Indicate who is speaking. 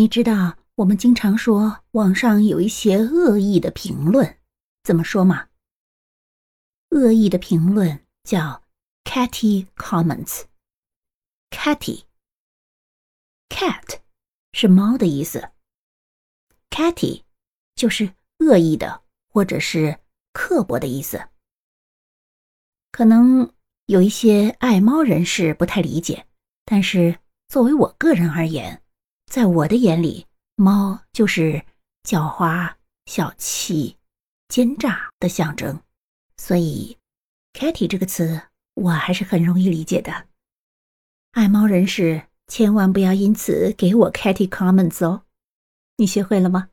Speaker 1: 你知道我们经常说网上有一些恶意的评论，怎么说吗？恶意的评论叫 “catty comments”。catty，cat 是猫的意思，catty 就是恶意的或者是刻薄的意思。可能有一些爱猫人士不太理解，但是作为我个人而言，在我的眼里，猫就是狡猾、小气、奸诈的象征，所以 “catty” 这个词我还是很容易理解的。爱猫人士千万不要因此给我 “catty” comments 哦，你学会了吗？